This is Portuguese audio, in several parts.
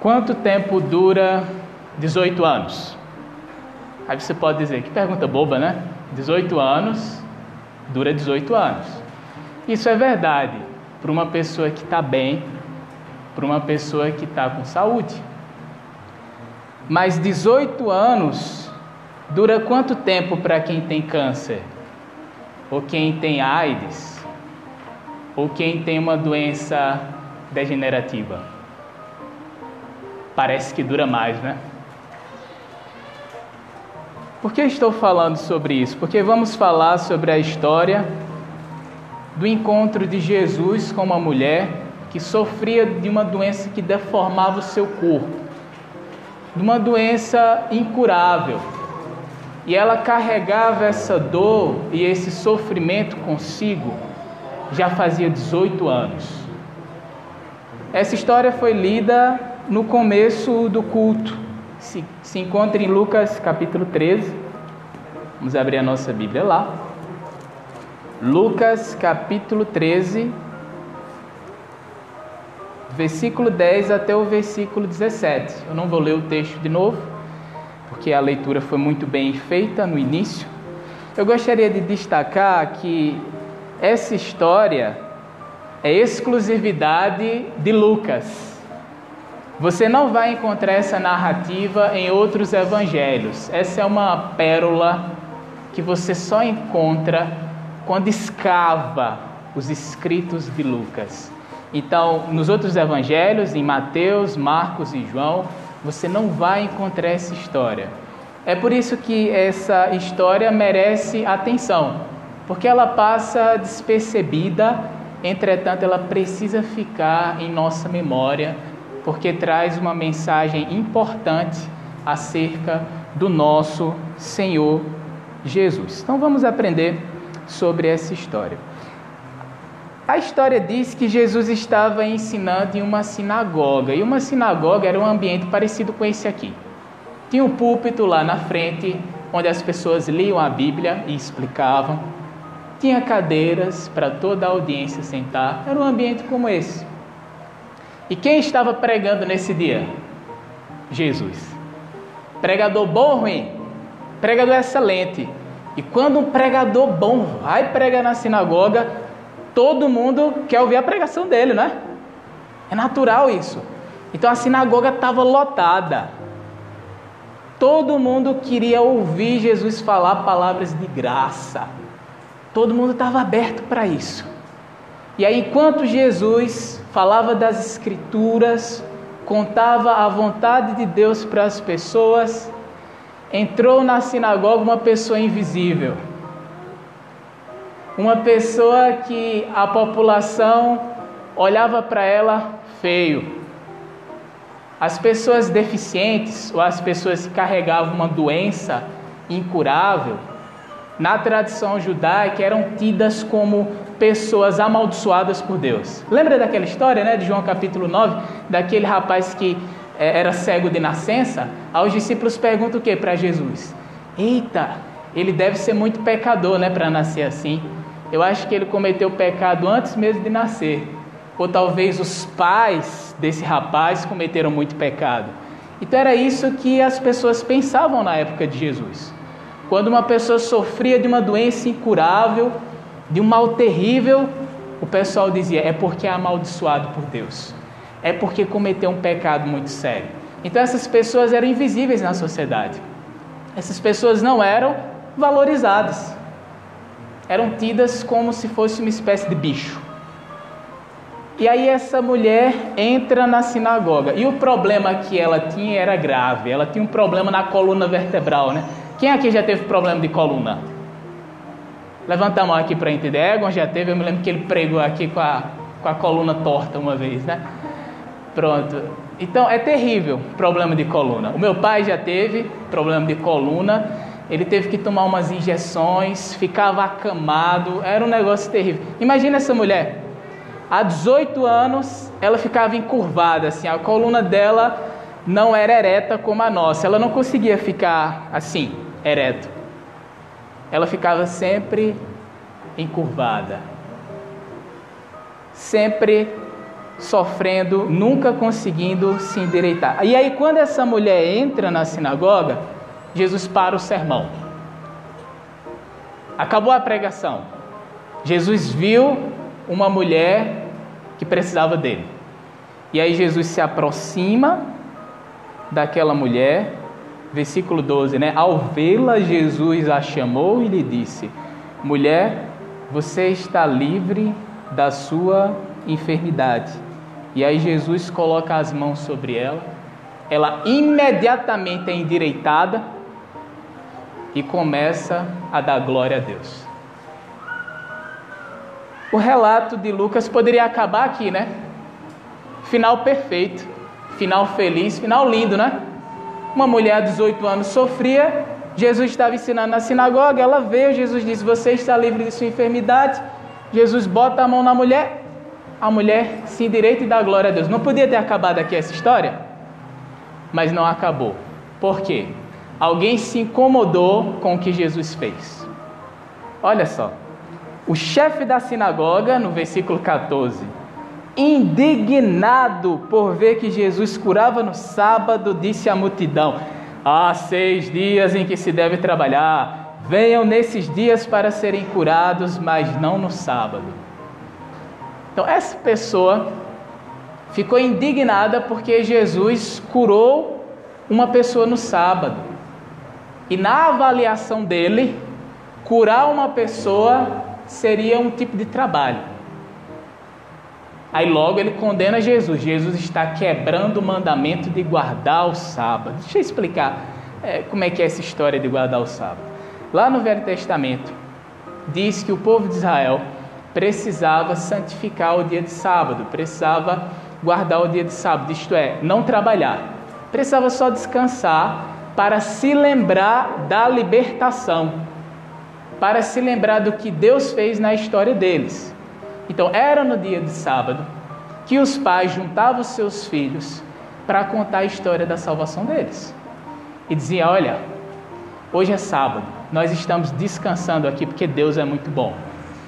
Quanto tempo dura 18 anos? Aí você pode dizer, que pergunta boba, né? 18 anos dura 18 anos. Isso é verdade para uma pessoa que está bem, para uma pessoa que está com saúde. Mas 18 anos dura quanto tempo para quem tem câncer? Ou quem tem AIDS? Ou quem tem uma doença degenerativa? Parece que dura mais, né? Por que estou falando sobre isso? Porque vamos falar sobre a história do encontro de Jesus com uma mulher que sofria de uma doença que deformava o seu corpo, de uma doença incurável. E ela carregava essa dor e esse sofrimento consigo já fazia 18 anos. Essa história foi lida no começo do culto se, se encontra em Lucas capítulo 13. Vamos abrir a nossa Bíblia lá. Lucas capítulo 13, versículo 10 até o versículo 17. Eu não vou ler o texto de novo, porque a leitura foi muito bem feita no início. Eu gostaria de destacar que essa história é exclusividade de Lucas. Você não vai encontrar essa narrativa em outros evangelhos. Essa é uma pérola que você só encontra quando escava os escritos de Lucas. Então, nos outros evangelhos, em Mateus, Marcos e João, você não vai encontrar essa história. É por isso que essa história merece atenção, porque ela passa despercebida, entretanto, ela precisa ficar em nossa memória porque traz uma mensagem importante acerca do nosso Senhor Jesus. Então vamos aprender sobre essa história. A história diz que Jesus estava ensinando em uma sinagoga, e uma sinagoga era um ambiente parecido com esse aqui. Tinha um púlpito lá na frente, onde as pessoas liam a Bíblia e explicavam. Tinha cadeiras para toda a audiência sentar. Era um ambiente como esse. E quem estava pregando nesse dia? Jesus. Pregador bom ou ruim? Pregador excelente. E quando um pregador bom vai pregar na sinagoga, todo mundo quer ouvir a pregação dele, né? É natural isso. Então a sinagoga estava lotada. Todo mundo queria ouvir Jesus falar palavras de graça. Todo mundo estava aberto para isso. E aí, enquanto Jesus falava das Escrituras, contava a vontade de Deus para as pessoas, entrou na sinagoga uma pessoa invisível. Uma pessoa que a população olhava para ela feio. As pessoas deficientes ou as pessoas que carregavam uma doença incurável, na tradição judaica eram tidas como pessoas amaldiçoadas por Deus. Lembra daquela história, né, de João capítulo 9, daquele rapaz que é, era cego de nascença? Aí os discípulos perguntam o que para Jesus? Eita, ele deve ser muito pecador, né, para nascer assim. Eu acho que ele cometeu pecado antes mesmo de nascer. Ou talvez os pais desse rapaz cometeram muito pecado. Então era isso que as pessoas pensavam na época de Jesus. Quando uma pessoa sofria de uma doença incurável, de um mal terrível, o pessoal dizia: é porque é amaldiçoado por Deus, é porque cometeu um pecado muito sério. Então essas pessoas eram invisíveis na sociedade, essas pessoas não eram valorizadas, eram tidas como se fosse uma espécie de bicho. E aí essa mulher entra na sinagoga. E o problema que ela tinha era grave. Ela tinha um problema na coluna vertebral, né? Quem aqui já teve problema de coluna? Levanta a mão aqui para entender. Egon já teve, eu me lembro que ele pregou aqui com a, com a coluna torta uma vez, né? Pronto. Então é terrível problema de coluna. O meu pai já teve problema de coluna. Ele teve que tomar umas injeções, ficava acamado, era um negócio terrível. Imagina essa mulher. Há 18 anos ela ficava encurvada, assim, a coluna dela não era ereta como a nossa. Ela não conseguia ficar assim, ereto ela ficava sempre encurvada, sempre sofrendo, nunca conseguindo se endireitar. E aí, quando essa mulher entra na sinagoga, Jesus para o sermão. Acabou a pregação. Jesus viu uma mulher que precisava dele. E aí, Jesus se aproxima daquela mulher, versículo 12, né? Ao vê-la, Jesus a chamou e lhe disse: Mulher, você está livre da sua enfermidade. E aí Jesus coloca as mãos sobre ela, ela imediatamente é endireitada e começa a dar glória a Deus. O relato de Lucas poderia acabar aqui, né? Final perfeito, final feliz, final lindo, né? Uma mulher de 18 anos sofria, Jesus estava ensinando na sinagoga, ela veio, Jesus disse: Você está livre de sua enfermidade. Jesus bota a mão na mulher, a mulher se endireita e dá glória a Deus. Não podia ter acabado aqui essa história? Mas não acabou. Por quê? Alguém se incomodou com o que Jesus fez. Olha só. O chefe da sinagoga, no versículo 14, indignado por ver que Jesus curava no sábado, disse à multidão: Há seis dias em que se deve trabalhar. Venham nesses dias para serem curados, mas não no sábado. Então, essa pessoa ficou indignada porque Jesus curou uma pessoa no sábado. E na avaliação dele, curar uma pessoa seria um tipo de trabalho. Aí logo ele condena Jesus. Jesus está quebrando o mandamento de guardar o sábado. Deixa eu explicar é, como é que é essa história de guardar o sábado. Lá no Velho Testamento, diz que o povo de Israel precisava santificar o dia de sábado, precisava guardar o dia de sábado, isto é, não trabalhar. Precisava só descansar para se lembrar da libertação, para se lembrar do que Deus fez na história deles. Então, era no dia de sábado que os pais juntavam seus filhos para contar a história da salvação deles. E dizia: Olha, hoje é sábado, nós estamos descansando aqui porque Deus é muito bom.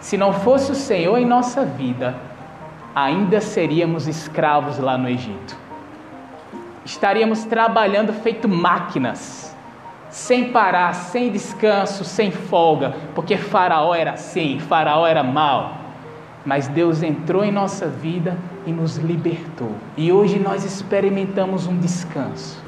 Se não fosse o Senhor em nossa vida, ainda seríamos escravos lá no Egito. Estaríamos trabalhando feito máquinas, sem parar, sem descanso, sem folga, porque Faraó era assim, Faraó era mau. Mas Deus entrou em nossa vida e nos libertou. E hoje nós experimentamos um descanso.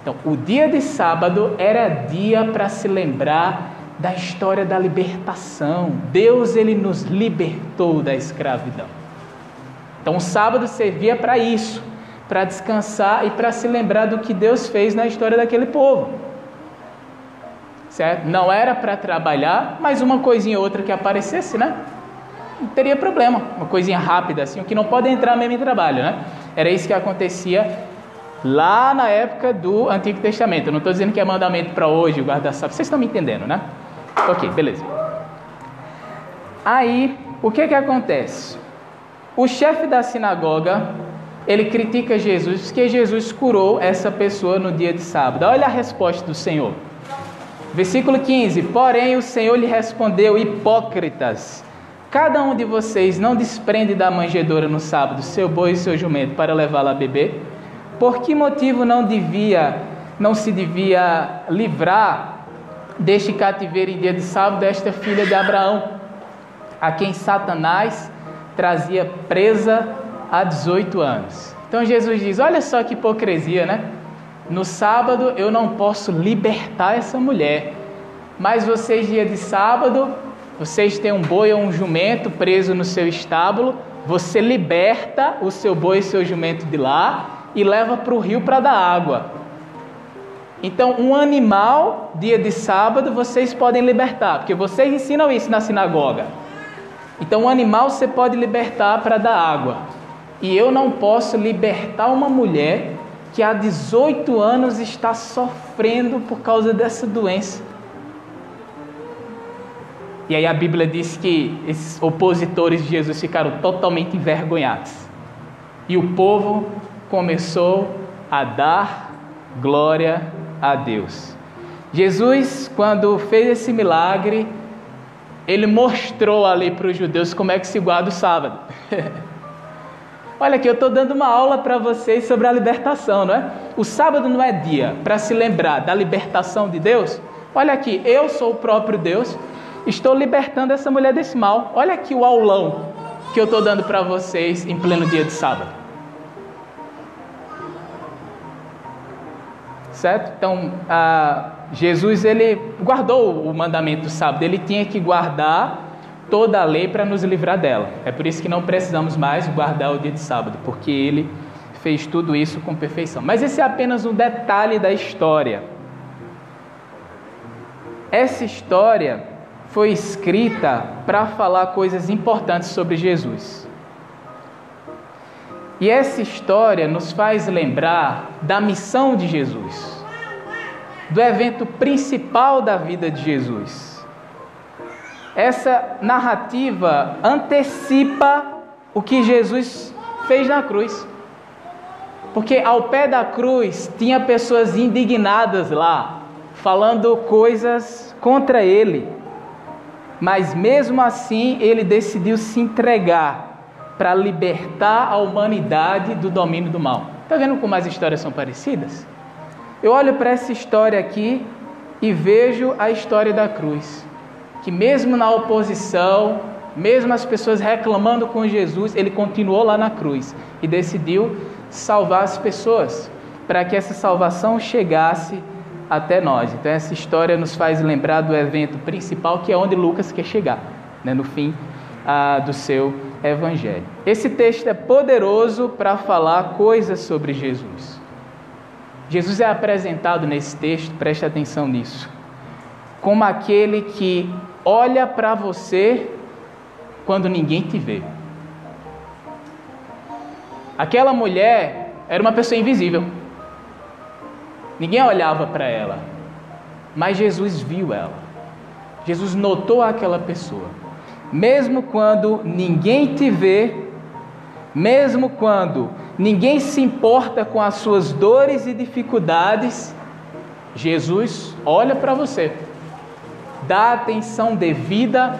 Então, o dia de sábado era dia para se lembrar da história da libertação. Deus ele nos libertou da escravidão. Então, o sábado servia para isso, para descansar e para se lembrar do que Deus fez na história daquele povo. Certo? Não era para trabalhar, mas uma coisinha ou outra que aparecesse, né? Não teria problema, uma coisinha rápida assim, o que não pode entrar mesmo em trabalho, né? Era isso que acontecia lá na época do Antigo Testamento. Eu não estou dizendo que é mandamento para hoje, o guarda-sábado. Vocês estão me entendendo, né? Ok, beleza. Aí, o que que acontece? O chefe da sinagoga, ele critica Jesus porque Jesus curou essa pessoa no dia de sábado. Olha a resposta do Senhor. Versículo 15: Porém, o Senhor lhe respondeu: Hipócritas, cada um de vocês não desprende da manjedoura no sábado seu boi e seu jumento para levá-la a beber? Por que motivo não devia, não se devia livrar deste cativeiro em dia de sábado desta filha de Abraão, a quem Satanás trazia presa há 18 anos? Então Jesus diz: Olha só que hipocrisia, né? No sábado eu não posso libertar essa mulher, mas vocês, dia de sábado, vocês têm um boi ou um jumento preso no seu estábulo, você liberta o seu boi e seu jumento de lá e leva para o rio para dar água. Então, um animal, dia de sábado, vocês podem libertar, porque vocês ensinam isso na sinagoga. Então, um animal você pode libertar para dar água. E eu não posso libertar uma mulher que há 18 anos está sofrendo por causa dessa doença. E aí a Bíblia diz que esses opositores de Jesus ficaram totalmente envergonhados. E o povo começou a dar glória a Deus. Jesus, quando fez esse milagre, ele mostrou ali para os judeus como é que se guarda o sábado. Olha aqui, eu estou dando uma aula para vocês sobre a libertação, não é? O sábado não é dia para se lembrar da libertação de Deus? Olha aqui, eu sou o próprio Deus, estou libertando essa mulher desse mal. Olha aqui o aulão que eu estou dando para vocês em pleno dia de sábado. certo? Então, Jesus ele guardou o mandamento do sábado, ele tinha que guardar toda a lei para nos livrar dela. É por isso que não precisamos mais guardar o dia de sábado, porque ele fez tudo isso com perfeição. Mas esse é apenas um detalhe da história. Essa história foi escrita para falar coisas importantes sobre Jesus. E essa história nos faz lembrar da missão de Jesus, do evento principal da vida de Jesus. Essa narrativa antecipa o que Jesus fez na cruz. Porque ao pé da cruz tinha pessoas indignadas lá, falando coisas contra ele. Mas mesmo assim, ele decidiu se entregar para libertar a humanidade do domínio do mal. Está vendo como as histórias são parecidas? Eu olho para essa história aqui e vejo a história da cruz. Que mesmo na oposição, mesmo as pessoas reclamando com Jesus, ele continuou lá na cruz e decidiu salvar as pessoas, para que essa salvação chegasse até nós. Então essa história nos faz lembrar do evento principal, que é onde Lucas quer chegar, né, no fim ah, do seu evangelho. Esse texto é poderoso para falar coisas sobre Jesus. Jesus é apresentado nesse texto, preste atenção nisso, como aquele que olha para você quando ninguém te vê. Aquela mulher era uma pessoa invisível. Ninguém olhava para ela, mas Jesus viu ela. Jesus notou aquela pessoa mesmo quando ninguém te vê, mesmo quando ninguém se importa com as suas dores e dificuldades, Jesus olha para você, dá atenção devida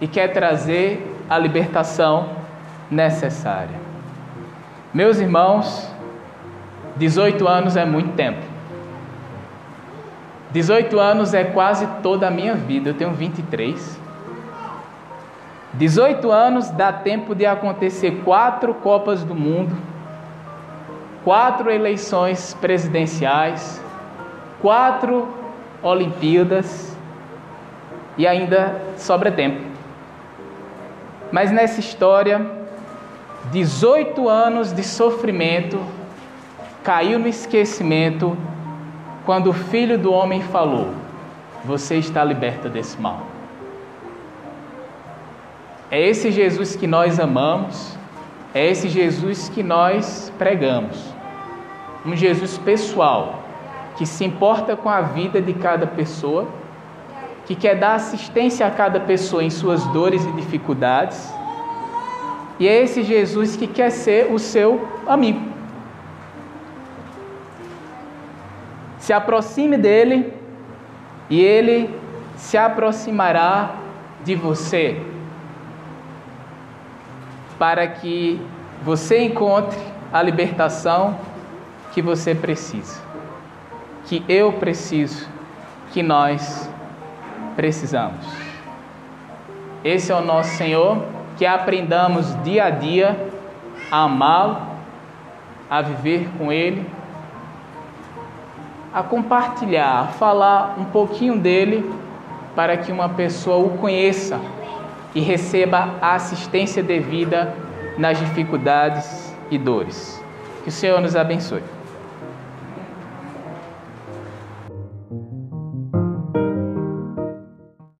e quer trazer a libertação necessária. Meus irmãos, 18 anos é muito tempo. 18 anos é quase toda a minha vida. Eu tenho 23. 18 anos dá tempo de acontecer quatro Copas do Mundo, quatro eleições presidenciais, quatro Olimpíadas e ainda sobra tempo. Mas nessa história, 18 anos de sofrimento caiu no esquecimento quando o filho do homem falou: Você está liberta desse mal. É esse Jesus que nós amamos, é esse Jesus que nós pregamos. Um Jesus pessoal, que se importa com a vida de cada pessoa, que quer dar assistência a cada pessoa em suas dores e dificuldades. E é esse Jesus que quer ser o seu amigo. Se aproxime dele e ele se aproximará de você para que você encontre a libertação que você precisa, que eu preciso, que nós precisamos. Esse é o nosso Senhor, que aprendamos dia a dia a amá-lo, a viver com Ele, a compartilhar, a falar um pouquinho dele para que uma pessoa o conheça e receba a assistência devida nas dificuldades e dores. Que o Senhor nos abençoe.